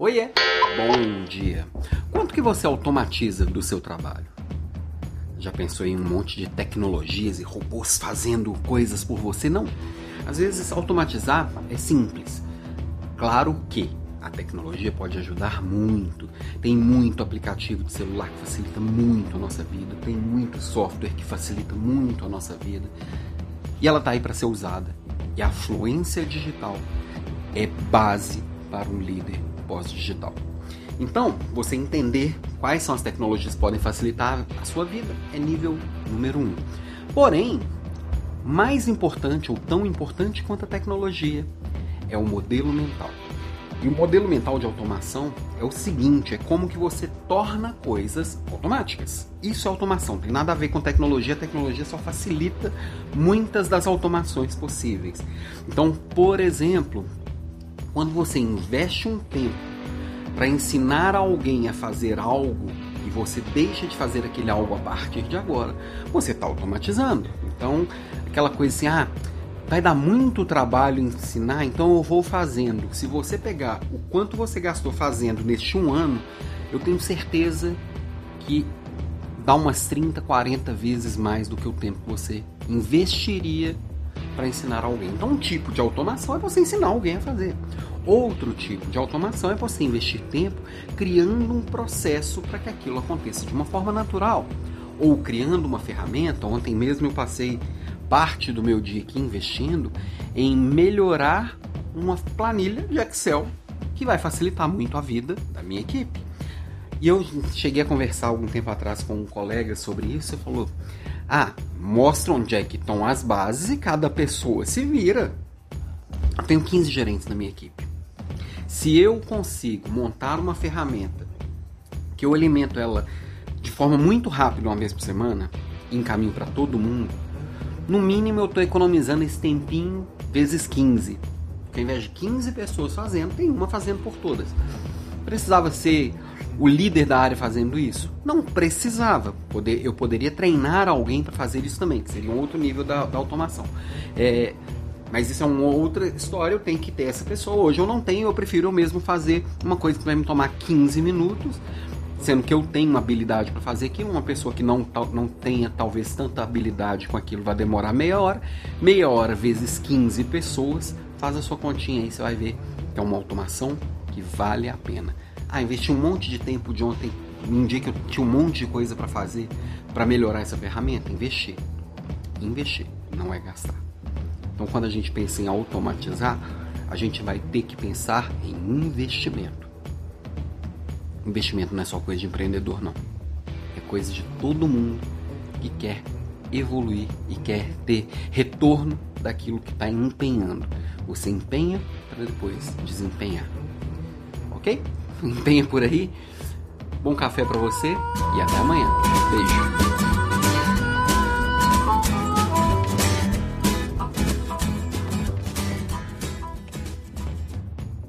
Oiê, bom dia. Quanto que você automatiza do seu trabalho? Já pensou em um monte de tecnologias e robôs fazendo coisas por você? Não. Às vezes automatizar é simples. Claro que a tecnologia pode ajudar muito. Tem muito aplicativo de celular que facilita muito a nossa vida, tem muito software que facilita muito a nossa vida. E ela está aí para ser usada. E a fluência digital é base para um líder pós-digital. Então, você entender quais são as tecnologias que podem facilitar a sua vida é nível número um. Porém, mais importante ou tão importante quanto a tecnologia é o modelo mental. E o modelo mental de automação é o seguinte, é como que você torna coisas automáticas. Isso é automação, tem nada a ver com tecnologia, a tecnologia só facilita muitas das automações possíveis. Então, por exemplo, quando você investe um tempo para ensinar alguém a fazer algo e você deixa de fazer aquele algo a partir de agora, você está automatizando. Então, aquela coisa assim, ah, vai dar muito trabalho ensinar, então eu vou fazendo. Se você pegar o quanto você gastou fazendo neste um ano, eu tenho certeza que dá umas 30, 40 vezes mais do que o tempo que você investiria para ensinar alguém. Então, um tipo de automação é você ensinar alguém a fazer. Outro tipo de automação é você investir tempo criando um processo para que aquilo aconteça de uma forma natural. Ou criando uma ferramenta. Ontem mesmo eu passei parte do meu dia aqui investindo em melhorar uma planilha de Excel que vai facilitar muito a vida da minha equipe. E eu cheguei a conversar algum tempo atrás com um colega sobre isso e falou: ah, mostra onde é que estão as bases e cada pessoa se vira. Eu tenho 15 gerentes na minha equipe. Se eu consigo montar uma ferramenta que eu alimento ela de forma muito rápida uma vez por semana, e encaminho para todo mundo, no mínimo eu estou economizando esse tempinho vezes 15. Porque ao invés de 15 pessoas fazendo, tem uma fazendo por todas. Precisava ser o líder da área fazendo isso? Não precisava. Poder, eu poderia treinar alguém para fazer isso também, que seria um outro nível da, da automação. É, mas isso é uma outra história, eu tenho que ter essa pessoa. Hoje eu não tenho, eu prefiro eu mesmo fazer uma coisa que vai me tomar 15 minutos, sendo que eu tenho uma habilidade para fazer aquilo. Uma pessoa que não, não tenha talvez tanta habilidade com aquilo vai demorar meia hora. Meia hora vezes 15 pessoas, faz a sua continha aí, você vai ver que é uma automação que vale a pena. Ah, investi um monte de tempo de ontem, um dia que eu tinha um monte de coisa para fazer para melhorar essa ferramenta. Investir. Investir, não é gastar. Então, quando a gente pensa em automatizar, a gente vai ter que pensar em investimento. Investimento não é só coisa de empreendedor, não. É coisa de todo mundo que quer evoluir e quer ter retorno daquilo que está empenhando. Você empenha para depois desempenhar. Ok? Empenha por aí. Bom café para você e até amanhã. Beijo.